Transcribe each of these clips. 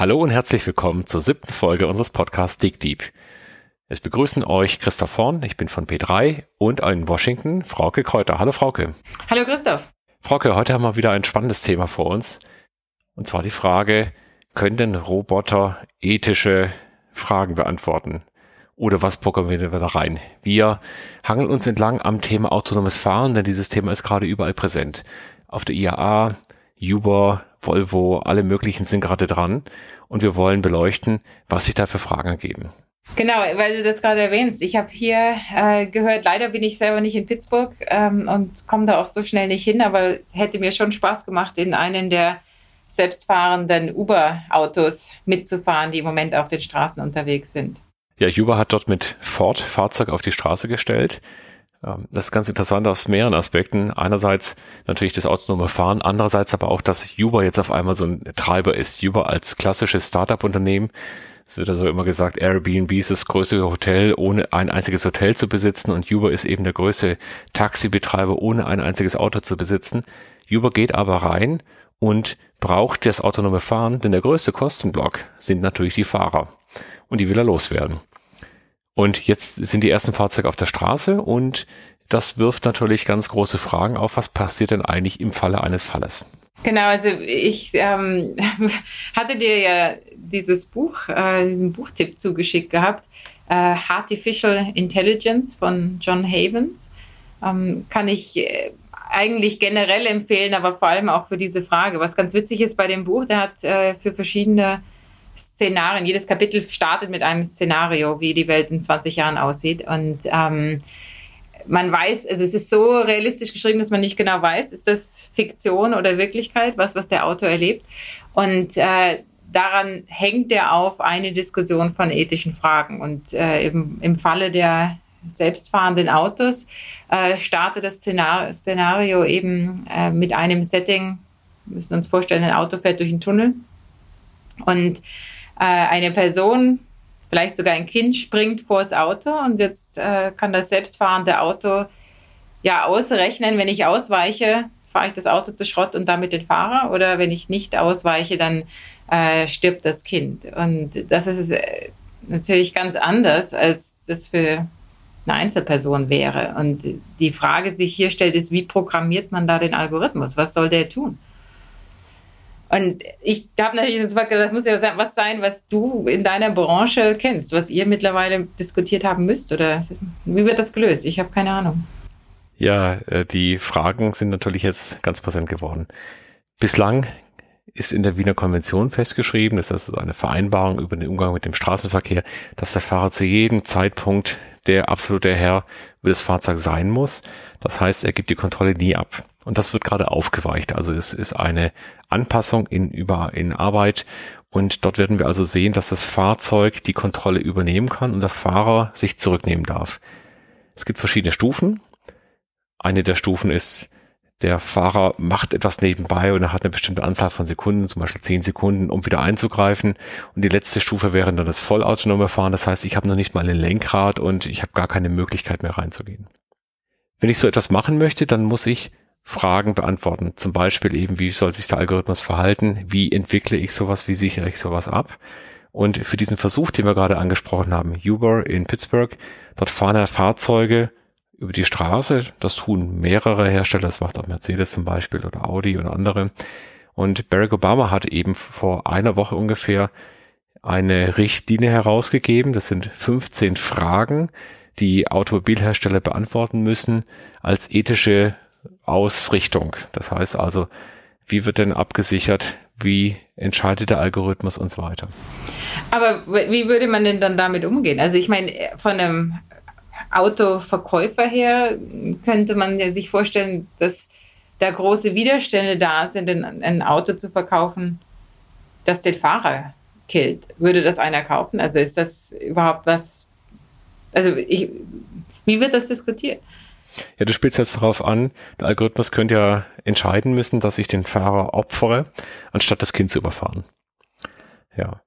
Hallo und herzlich willkommen zur siebten Folge unseres Podcasts Dig Deep. Es begrüßen euch Christoph Horn, ich bin von P3 und in Washington Frauke Kräuter. Hallo Frauke. Hallo Christoph. Frauke, heute haben wir wieder ein spannendes Thema vor uns. Und zwar die Frage, können denn Roboter ethische Fragen beantworten? Oder was programmieren wir da rein? Wir hangeln uns entlang am Thema autonomes Fahren, denn dieses Thema ist gerade überall präsent. Auf der IAA, Uber, Volvo, alle möglichen sind gerade dran und wir wollen beleuchten, was sich da für Fragen ergeben. Genau, weil du das gerade erwähnst. Ich habe hier äh, gehört, leider bin ich selber nicht in Pittsburgh ähm, und komme da auch so schnell nicht hin, aber hätte mir schon Spaß gemacht, in einen der selbstfahrenden Uber-Autos mitzufahren, die im Moment auf den Straßen unterwegs sind. Ja, Uber hat dort mit Ford Fahrzeug auf die Straße gestellt. Das ist ganz interessant aus mehreren Aspekten. Einerseits natürlich das autonome Fahren, andererseits aber auch, dass Uber jetzt auf einmal so ein Treiber ist. Uber als klassisches Startup-Unternehmen, es wird also immer gesagt, Airbnb ist das größte Hotel, ohne ein einziges Hotel zu besitzen und Uber ist eben der größte Taxibetreiber, ohne ein einziges Auto zu besitzen. Uber geht aber rein und braucht das autonome Fahren, denn der größte Kostenblock sind natürlich die Fahrer und die will er loswerden. Und jetzt sind die ersten Fahrzeuge auf der Straße und das wirft natürlich ganz große Fragen auf. Was passiert denn eigentlich im Falle eines Falles? Genau, also ich ähm, hatte dir ja dieses Buch, äh, diesen Buchtipp zugeschickt gehabt, äh, Artificial Intelligence von John Havens. Ähm, kann ich äh, eigentlich generell empfehlen, aber vor allem auch für diese Frage. Was ganz witzig ist bei dem Buch, der hat äh, für verschiedene Szenarien. Jedes Kapitel startet mit einem Szenario, wie die Welt in 20 Jahren aussieht. Und ähm, man weiß, also es ist so realistisch geschrieben, dass man nicht genau weiß, ist das Fiktion oder Wirklichkeit, was, was der Autor erlebt. Und äh, daran hängt er auf eine Diskussion von ethischen Fragen. Und äh, im, im Falle der selbstfahrenden Autos äh, startet das Szenario, Szenario eben äh, mit einem Setting, wir müssen uns vorstellen, ein Auto fährt durch einen Tunnel und äh, eine Person, vielleicht sogar ein Kind, springt vor das Auto und jetzt äh, kann das selbstfahrende Auto ja ausrechnen, wenn ich ausweiche, fahre ich das Auto zu Schrott und damit den Fahrer oder wenn ich nicht ausweiche, dann äh, stirbt das Kind. Und das ist äh, natürlich ganz anders, als das für eine Einzelperson wäre. Und die Frage, die sich hier stellt, ist, wie programmiert man da den Algorithmus? Was soll der tun? Und ich habe natürlich gesagt, das muss ja was sein, was du in deiner Branche kennst, was ihr mittlerweile diskutiert haben müsst. Oder wie wird das gelöst? Ich habe keine Ahnung. Ja, äh, die Fragen sind natürlich jetzt ganz präsent geworden. Bislang ist in der Wiener Konvention festgeschrieben, das ist eine Vereinbarung über den Umgang mit dem Straßenverkehr, dass der Fahrer zu jedem Zeitpunkt der absolute Herr über das Fahrzeug sein muss. Das heißt, er gibt die Kontrolle nie ab. Und das wird gerade aufgeweicht. Also es ist eine Anpassung in, über, in Arbeit. Und dort werden wir also sehen, dass das Fahrzeug die Kontrolle übernehmen kann und der Fahrer sich zurücknehmen darf. Es gibt verschiedene Stufen. Eine der Stufen ist, der Fahrer macht etwas nebenbei und er hat eine bestimmte Anzahl von Sekunden, zum Beispiel zehn Sekunden, um wieder einzugreifen. Und die letzte Stufe wäre dann das vollautonome Fahren. Das heißt, ich habe noch nicht mal ein Lenkrad und ich habe gar keine Möglichkeit mehr reinzugehen. Wenn ich so etwas machen möchte, dann muss ich Fragen beantworten. Zum Beispiel eben, wie soll sich der Algorithmus verhalten? Wie entwickle ich sowas? Wie sichere ich sowas ab? Und für diesen Versuch, den wir gerade angesprochen haben, Uber in Pittsburgh, dort fahren ja Fahrzeuge über die Straße. Das tun mehrere Hersteller, das macht auch Mercedes zum Beispiel oder Audi und andere. Und Barack Obama hat eben vor einer Woche ungefähr eine Richtlinie herausgegeben. Das sind 15 Fragen, die Automobilhersteller beantworten müssen als ethische Ausrichtung. Das heißt also, wie wird denn abgesichert, wie entscheidet der Algorithmus und so weiter. Aber wie würde man denn dann damit umgehen? Also ich meine, von einem Autoverkäufer her könnte man ja sich vorstellen, dass da große Widerstände da sind, ein Auto zu verkaufen, das den Fahrer killt. Würde das einer kaufen? Also ist das überhaupt was? Also ich, wie wird das diskutiert? Ja, du spielst jetzt darauf an, der Algorithmus könnte ja entscheiden müssen, dass ich den Fahrer opfere, anstatt das Kind zu überfahren. Ja.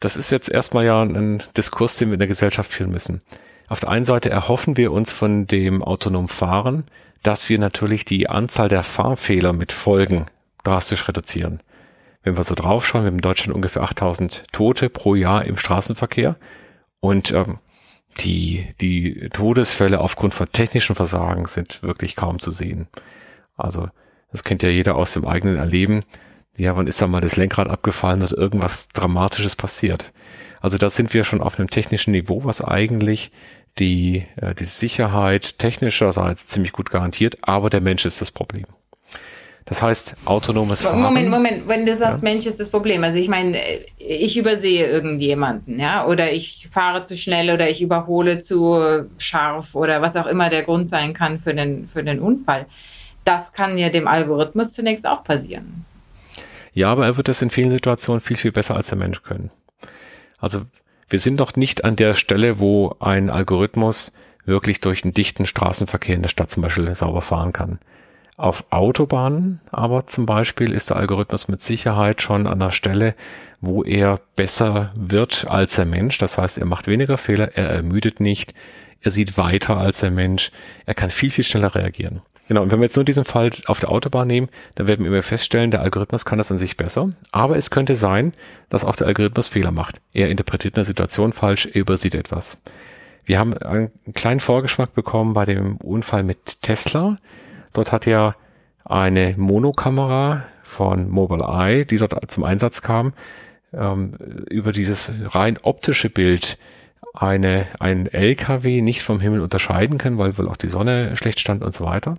Das ist jetzt erstmal ja ein Diskurs, den wir in der Gesellschaft führen müssen. Auf der einen Seite erhoffen wir uns von dem autonomen Fahren, dass wir natürlich die Anzahl der Fahrfehler mit Folgen drastisch reduzieren. wenn wir so draufschauen, wir haben in Deutschland ungefähr 8000 Tote pro Jahr im Straßenverkehr und ähm, die, die Todesfälle aufgrund von technischen Versagen sind wirklich kaum zu sehen. Also das kennt ja jeder aus dem eigenen Erleben. Ja, wann ist da mal das Lenkrad abgefallen oder irgendwas Dramatisches passiert? Also da sind wir schon auf einem technischen Niveau, was eigentlich die, äh, die Sicherheit technischerseits ziemlich gut garantiert, aber der Mensch ist das Problem. Das heißt, autonomes Fahren. Moment, Moment, wenn du sagst, ja. Mensch ist das Problem. Also ich meine, ich übersehe irgendjemanden, ja, oder ich fahre zu schnell oder ich überhole zu scharf oder was auch immer der Grund sein kann für den, für den Unfall. Das kann ja dem Algorithmus zunächst auch passieren. Ja, aber er wird das in vielen Situationen viel, viel besser als der Mensch können. Also wir sind doch nicht an der Stelle, wo ein Algorithmus wirklich durch einen dichten Straßenverkehr in der Stadt zum Beispiel sauber fahren kann. Auf Autobahnen aber zum Beispiel ist der Algorithmus mit Sicherheit schon an der Stelle, wo er besser wird als der Mensch. Das heißt, er macht weniger Fehler, er ermüdet nicht, er sieht weiter als der Mensch, er kann viel, viel schneller reagieren. Genau, und wenn wir jetzt nur diesen Fall auf der Autobahn nehmen, dann werden wir feststellen, der Algorithmus kann das an sich besser. Aber es könnte sein, dass auch der Algorithmus Fehler macht. Er interpretiert eine Situation falsch, er übersieht etwas. Wir haben einen kleinen Vorgeschmack bekommen bei dem Unfall mit Tesla. Dort hat ja eine Monokamera von Mobileye, die dort zum Einsatz kam, ähm, über dieses rein optische Bild eine, ein LKW nicht vom Himmel unterscheiden können, weil wohl auch die Sonne schlecht stand und so weiter.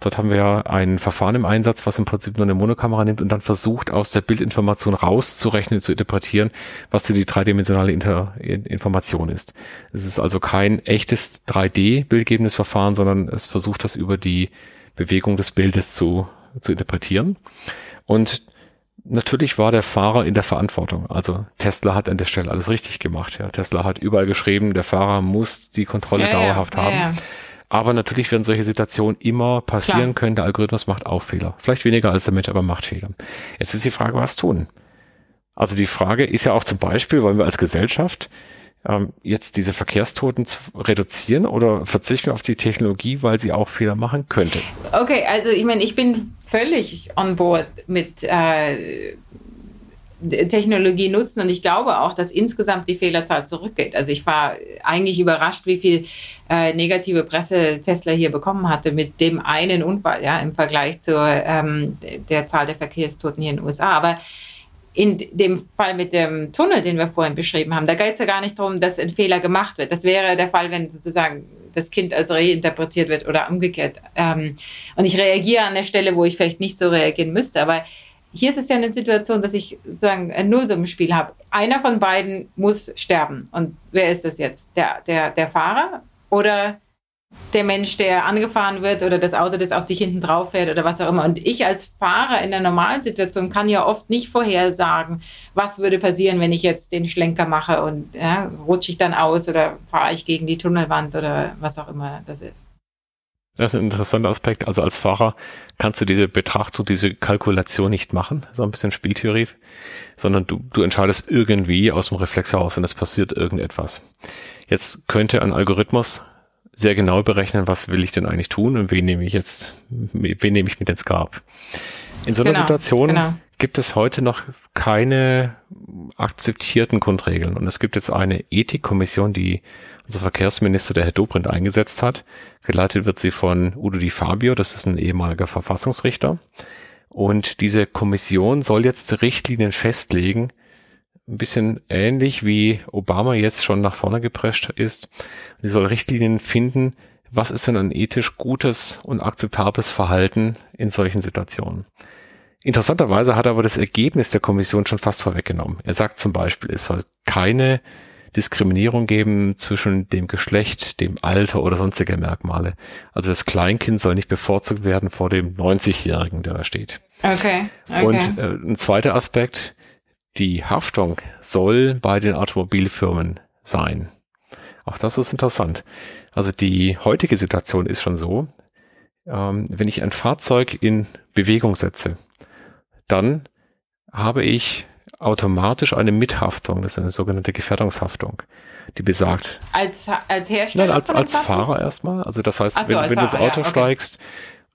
Dort haben wir ein Verfahren im Einsatz, was im Prinzip nur eine Monokamera nimmt und dann versucht, aus der Bildinformation rauszurechnen, zu interpretieren, was die dreidimensionale Inter Information ist. Es ist also kein echtes 3D-bildgebendes Verfahren, sondern es versucht das über die Bewegung des Bildes zu, zu interpretieren. Und natürlich war der Fahrer in der Verantwortung. Also Tesla hat an der Stelle alles richtig gemacht. Ja. Tesla hat überall geschrieben, der Fahrer muss die Kontrolle ja, dauerhaft ja, haben. Aber natürlich werden solche Situationen immer passieren Klar. können. Der Algorithmus macht auch Fehler. Vielleicht weniger als der Mensch, aber macht Fehler. Jetzt ist die Frage, was tun? Also die Frage ist ja auch zum Beispiel, wollen wir als Gesellschaft ähm, jetzt diese Verkehrstoten reduzieren oder verzichten wir auf die Technologie, weil sie auch Fehler machen könnte? Okay, also ich meine, ich bin völlig on board mit äh, Technologie nutzen und ich glaube auch, dass insgesamt die Fehlerzahl zurückgeht. Also ich war eigentlich überrascht, wie viel äh, negative Presse Tesla hier bekommen hatte mit dem einen Unfall, ja, im Vergleich zur ähm, der Zahl der Verkehrstoten hier in den USA. Aber in dem Fall mit dem Tunnel, den wir vorhin beschrieben haben, da geht es ja gar nicht darum, dass ein Fehler gemacht wird. Das wäre der Fall, wenn sozusagen das Kind als reinterpretiert wird oder umgekehrt. Ähm, und ich reagiere an der Stelle, wo ich vielleicht nicht so reagieren müsste. Aber hier ist es ja eine Situation, dass ich sozusagen ein Nullsummenspiel habe. Einer von beiden muss sterben. Und wer ist das jetzt? Der, der, der Fahrer oder der Mensch, der angefahren wird oder das Auto, das auf dich hinten drauf fährt oder was auch immer. Und ich als Fahrer in der normalen Situation kann ja oft nicht vorhersagen, was würde passieren, wenn ich jetzt den Schlenker mache und ja, rutsche ich dann aus oder fahre ich gegen die Tunnelwand oder was auch immer das ist. Das ist ein interessanter Aspekt. Also als Fahrer kannst du diese Betrachtung, diese Kalkulation nicht machen, so ein bisschen Spieltheorie, sondern du, du entscheidest irgendwie aus dem Reflex heraus und es passiert irgendetwas. Jetzt könnte ein Algorithmus sehr genau berechnen, was will ich denn eigentlich tun und wen nehme ich jetzt, wen nehme ich mit ins Grab. In so einer genau, Situation genau. gibt es heute noch keine akzeptierten Grundregeln. Und es gibt jetzt eine Ethikkommission, die unser Verkehrsminister, der Herr Dobrindt, eingesetzt hat. Geleitet wird sie von Udo Di Fabio, das ist ein ehemaliger Verfassungsrichter. Und diese Kommission soll jetzt Richtlinien festlegen, ein bisschen ähnlich wie Obama jetzt schon nach vorne geprescht ist. Die soll Richtlinien finden, was ist denn ein ethisch gutes und akzeptables Verhalten in solchen Situationen. Interessanterweise hat er aber das Ergebnis der Kommission schon fast vorweggenommen. Er sagt zum Beispiel, es soll keine Diskriminierung geben zwischen dem Geschlecht, dem Alter oder sonstige Merkmale. Also das Kleinkind soll nicht bevorzugt werden vor dem 90-Jährigen, der da steht. Okay. okay. Und äh, ein zweiter Aspekt, die Haftung soll bei den Automobilfirmen sein. Auch das ist interessant. Also die heutige Situation ist schon so, ähm, wenn ich ein Fahrzeug in Bewegung setze, dann habe ich automatisch eine Mithaftung, das ist eine sogenannte Gefährdungshaftung, die besagt. Als, als Hersteller? Nein, als, als Fahrer erstmal. Also das heißt, so, wenn, wenn du ins Auto ja, okay. steigst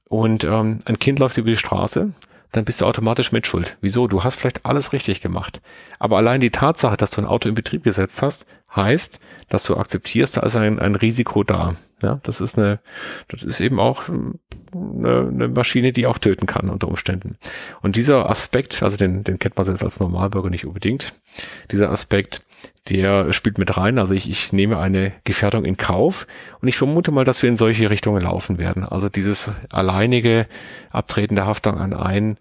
und ähm, ein Kind läuft über die Straße, dann bist du automatisch mitschuld. Wieso? Du hast vielleicht alles richtig gemacht. Aber allein die Tatsache, dass du ein Auto in Betrieb gesetzt hast, heißt, dass du akzeptierst, da ist ein, ein Risiko da. Ja, das ist eine, das ist eben auch eine, eine Maschine, die auch töten kann unter Umständen. Und dieser Aspekt, also den, den kennt man jetzt als Normalbürger nicht unbedingt, dieser Aspekt, der spielt mit rein. Also ich, ich nehme eine Gefährdung in Kauf und ich vermute mal, dass wir in solche Richtungen laufen werden. Also dieses alleinige Abtreten der Haftung an einen,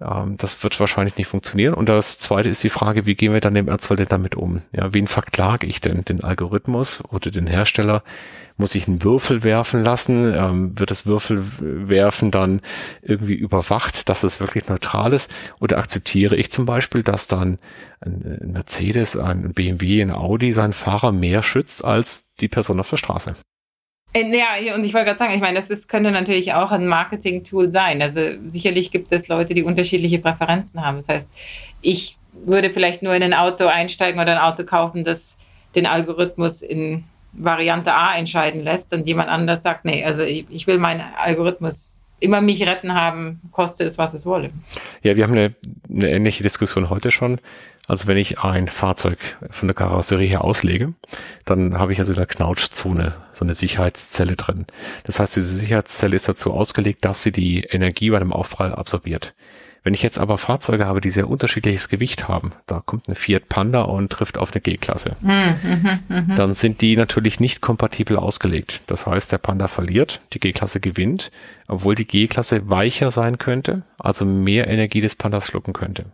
ähm, das wird wahrscheinlich nicht funktionieren. Und das zweite ist die Frage, wie gehen wir dann im Ernstfall damit um? Ja, wen verklage ich denn? Den Algorithmus oder den Hersteller? Muss ich einen Würfel werfen lassen? Ähm, wird das Würfelwerfen dann irgendwie überwacht, dass es wirklich neutral ist? Oder akzeptiere ich zum Beispiel, dass dann ein Mercedes, ein BMW, ein Audi seinen Fahrer mehr schützt als die Person auf der Straße? Äh, ja, und ich wollte gerade sagen, ich meine, das ist, könnte natürlich auch ein Marketing-Tool sein. Also sicherlich gibt es Leute, die unterschiedliche Präferenzen haben. Das heißt, ich würde vielleicht nur in ein Auto einsteigen oder ein Auto kaufen, das den Algorithmus in Variante A entscheiden lässt und jemand anders sagt, nee, also ich, ich will meinen Algorithmus immer mich retten haben, koste es, was es wolle. Ja, wir haben eine, eine ähnliche Diskussion heute schon. Also wenn ich ein Fahrzeug von der Karosserie her auslege, dann habe ich also in der Knautschzone so eine Sicherheitszelle drin. Das heißt, diese Sicherheitszelle ist dazu ausgelegt, dass sie die Energie bei dem Aufprall absorbiert. Wenn ich jetzt aber Fahrzeuge habe, die sehr unterschiedliches Gewicht haben, da kommt eine Fiat Panda und trifft auf eine G-Klasse, mhm, mh, dann sind die natürlich nicht kompatibel ausgelegt. Das heißt, der Panda verliert, die G-Klasse gewinnt, obwohl die G-Klasse weicher sein könnte, also mehr Energie des Pandas schlucken könnte.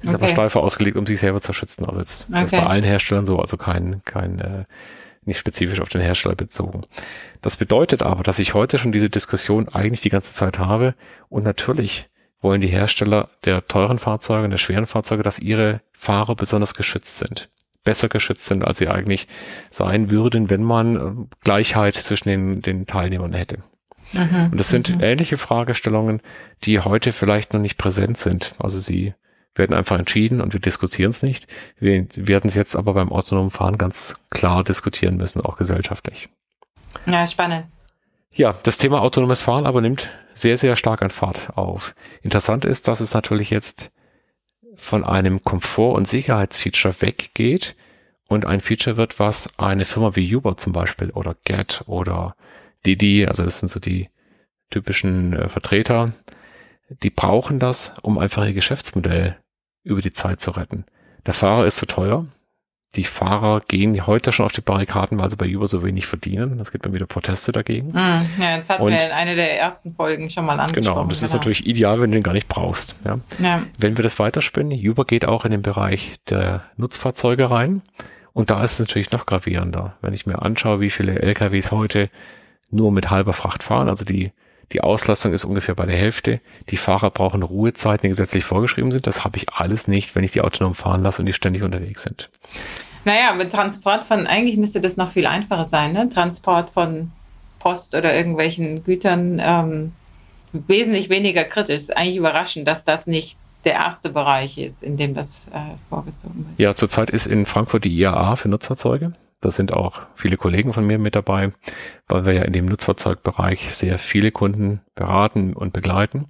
Sie ist okay. aber steifer ausgelegt, um sich selber zu schützen. Also jetzt okay. ist bei allen Herstellern so, also kein, kein äh, nicht spezifisch auf den Hersteller bezogen. Das bedeutet aber, dass ich heute schon diese Diskussion eigentlich die ganze Zeit habe und natürlich wollen die Hersteller der teuren Fahrzeuge, der schweren Fahrzeuge, dass ihre Fahrer besonders geschützt sind. Besser geschützt sind, als sie eigentlich sein würden, wenn man äh, Gleichheit zwischen den, den Teilnehmern hätte. Mhm, und das sind mhm. ähnliche Fragestellungen, die heute vielleicht noch nicht präsent sind. Also sie werden einfach entschieden und wir diskutieren es nicht. Wir werden es jetzt aber beim autonomen Fahren ganz klar diskutieren müssen, auch gesellschaftlich. Ja, spannend. Ja, das Thema autonomes Fahren aber nimmt sehr, sehr stark an Fahrt auf. Interessant ist, dass es natürlich jetzt von einem Komfort- und Sicherheitsfeature weggeht und ein Feature wird, was eine Firma wie Uber zum Beispiel oder Get oder Didi, also das sind so die typischen äh, Vertreter, die brauchen das, um einfach ihr Geschäftsmodell über die Zeit zu retten. Der Fahrer ist zu teuer, die Fahrer gehen heute schon auf die Barrikaden, weil sie bei Uber so wenig verdienen. Es gibt dann wieder Proteste dagegen. Mm, ja, das hatten und, wir in einer der ersten Folgen schon mal angesprochen. Genau, und das genau. ist natürlich ideal, wenn du den gar nicht brauchst. Ja. ja. Wenn wir das weiterspinnen, Uber geht auch in den Bereich der Nutzfahrzeuge rein. Und da ist es natürlich noch gravierender. Wenn ich mir anschaue, wie viele LKWs heute nur mit halber Fracht fahren, also die die Auslastung ist ungefähr bei der Hälfte. Die Fahrer brauchen Ruhezeiten, die gesetzlich vorgeschrieben sind. Das habe ich alles nicht, wenn ich die autonom fahren lasse und die ständig unterwegs sind. Naja, mit Transport von, eigentlich müsste das noch viel einfacher sein, ne? Transport von Post oder irgendwelchen Gütern ähm, wesentlich weniger kritisch. Ist eigentlich überraschend, dass das nicht der erste Bereich ist, in dem das äh, vorgezogen wird. Ja, zurzeit ist in Frankfurt die IAA für Nutzfahrzeuge. Da sind auch viele Kollegen von mir mit dabei, weil wir ja in dem Nutzfahrzeugbereich sehr viele Kunden beraten und begleiten.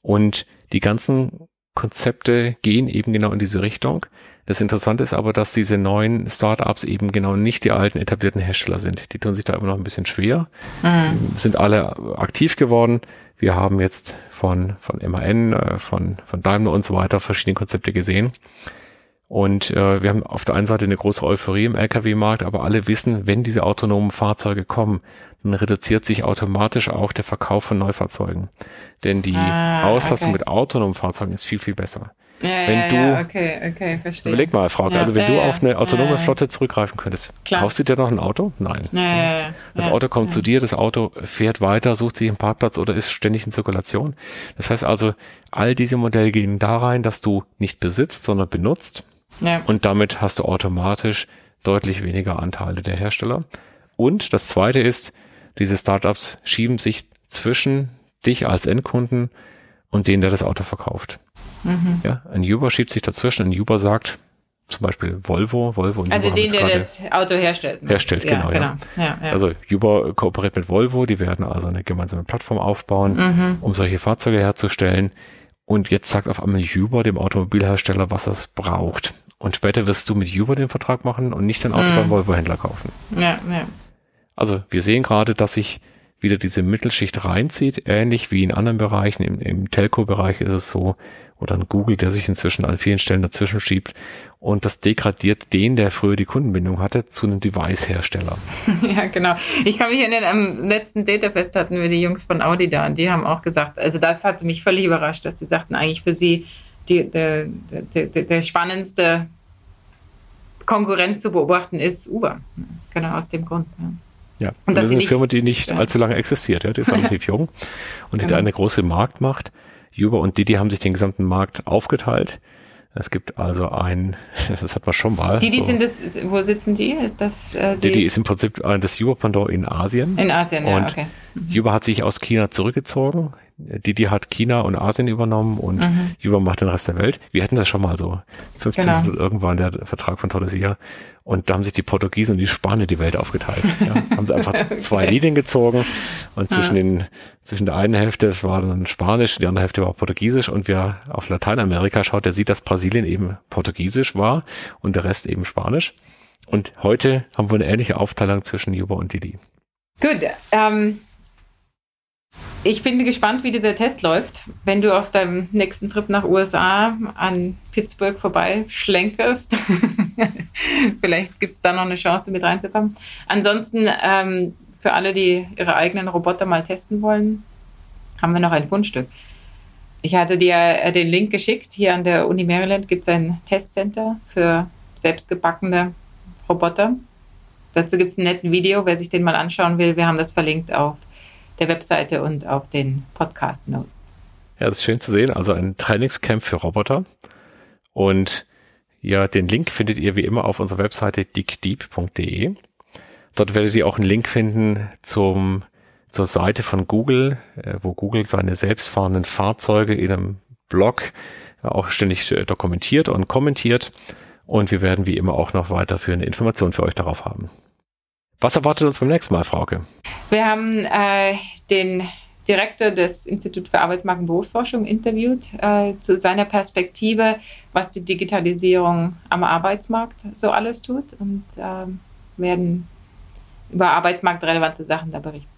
Und die ganzen Konzepte gehen eben genau in diese Richtung. Das Interessante ist aber, dass diese neuen Startups eben genau nicht die alten etablierten Hersteller sind. Die tun sich da immer noch ein bisschen schwer, mhm. sind alle aktiv geworden. Wir haben jetzt von, von MAN, äh, von, von Daimler und so weiter verschiedene Konzepte gesehen. Und äh, wir haben auf der einen Seite eine große Euphorie im Lkw-Markt, aber alle wissen, wenn diese autonomen Fahrzeuge kommen, dann reduziert sich automatisch auch der Verkauf von Neufahrzeugen. Denn die ah, Auslastung okay. mit autonomen Fahrzeugen ist viel, viel besser. Ja, wenn ja, du, ja, okay, okay, verstehe. Überleg mal, Frauke, also wenn du auf eine autonome Flotte zurückgreifen könntest, Klar. kaufst du dir noch ein Auto? Nein. das Auto kommt zu dir, das Auto fährt weiter, sucht sich einen Parkplatz oder ist ständig in Zirkulation. Das heißt also, all diese Modelle gehen da rein, dass du nicht besitzt, sondern benutzt ja. Und damit hast du automatisch deutlich weniger Anteile der Hersteller. Und das zweite ist, diese Startups schieben sich zwischen dich als Endkunden und den, der das Auto verkauft. Mhm. Ja, ein Uber schiebt sich dazwischen. Ein Uber sagt, zum Beispiel Volvo, Volvo und Also Uber den, der das Auto herstellt. Ne? Herstellt, ja, genau. genau. Ja. Ja, also Uber kooperiert mit Volvo, die werden also eine gemeinsame Plattform aufbauen, mhm. um solche Fahrzeuge herzustellen. Und jetzt sagt auf einmal Uber dem Automobilhersteller, was es braucht. Und später wirst du mit Uber den Vertrag machen und nicht dein Auto mm. beim Volvo-Händler kaufen. Ja, ja. Also wir sehen gerade, dass sich wieder diese Mittelschicht reinzieht, ähnlich wie in anderen Bereichen. Im, im Telco-Bereich ist es so, oder ein Google, der sich inzwischen an vielen Stellen dazwischen schiebt. Und das degradiert den, der früher die Kundenbindung hatte, zu einem Device-Hersteller. Ja, genau. Ich kann mich erinnern, am letzten Datafest hatten wir die Jungs von Audi da und die haben auch gesagt, also das hat mich völlig überrascht, dass die sagten, eigentlich für sie die, der, der, der, spannendste Konkurrent zu beobachten ist Uber. Genau aus dem Grund. Ja. Ja, und, und das ist eine Firma, die nicht ja. allzu lange existiert. Ja, die ist relativ jung und die genau. da eine große Marktmacht. Uber und Didi haben sich den gesamten Markt aufgeteilt. Es gibt also ein, das hat man schon mal. Didi so. sind das, wo sitzen die? Ist das äh, die? Didi ist im Prinzip das Uber-Pendant in Asien. In Asien, ja, und okay. Mhm. Uber hat sich aus China zurückgezogen. Didi hat China und Asien übernommen und mhm. Uber macht den Rest der Welt. Wir hatten das schon mal so. 15 genau. irgendwann der Vertrag von Tordesillas. Und da haben sich die Portugiesen und die Spanier die Welt aufgeteilt. Ja, haben sie einfach okay. zwei Linien gezogen und zwischen ja. den, zwischen der einen Hälfte, das war dann Spanisch, die andere Hälfte war Portugiesisch und wer auf Lateinamerika schaut, der sieht, dass Brasilien eben Portugiesisch war und der Rest eben Spanisch. Und heute haben wir eine ähnliche Aufteilung zwischen Uber und Didi. Gut, ähm, ich bin gespannt, wie dieser Test läuft. Wenn du auf deinem nächsten Trip nach USA an Pittsburgh vorbei schlenkerst, vielleicht gibt es da noch eine Chance, mit reinzukommen. Ansonsten, ähm, für alle, die ihre eigenen Roboter mal testen wollen, haben wir noch ein Fundstück. Ich hatte dir äh, den Link geschickt. Hier an der Uni Maryland gibt es ein Testcenter für selbstgebackene Roboter. Dazu gibt es ein nettes Video, wer sich den mal anschauen will. Wir haben das verlinkt auf der Webseite und auf den Podcast Notes. Ja, das ist schön zu sehen. Also ein Trainingscamp für Roboter. Und ja, den Link findet ihr wie immer auf unserer Webseite dickdeep.de. Dort werdet ihr auch einen Link finden zum, zur Seite von Google, äh, wo Google seine selbstfahrenden Fahrzeuge in einem Blog auch ständig äh, dokumentiert und kommentiert. Und wir werden wie immer auch noch weiterführende Informationen für euch darauf haben. Was erwartet uns beim nächsten Mal, Frauke? Wir haben äh, den Direktor des Instituts für Arbeitsmarkt und Berufsforschung interviewt äh, zu seiner Perspektive, was die Digitalisierung am Arbeitsmarkt so alles tut und äh, werden über arbeitsmarktrelevante Sachen da berichten.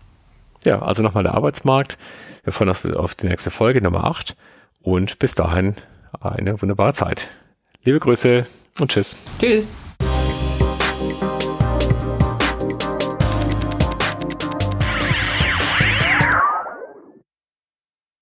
Ja, also nochmal der Arbeitsmarkt. Wir freuen uns auf die nächste Folge Nummer 8 und bis dahin eine wunderbare Zeit. Liebe Grüße und tschüss. Tschüss.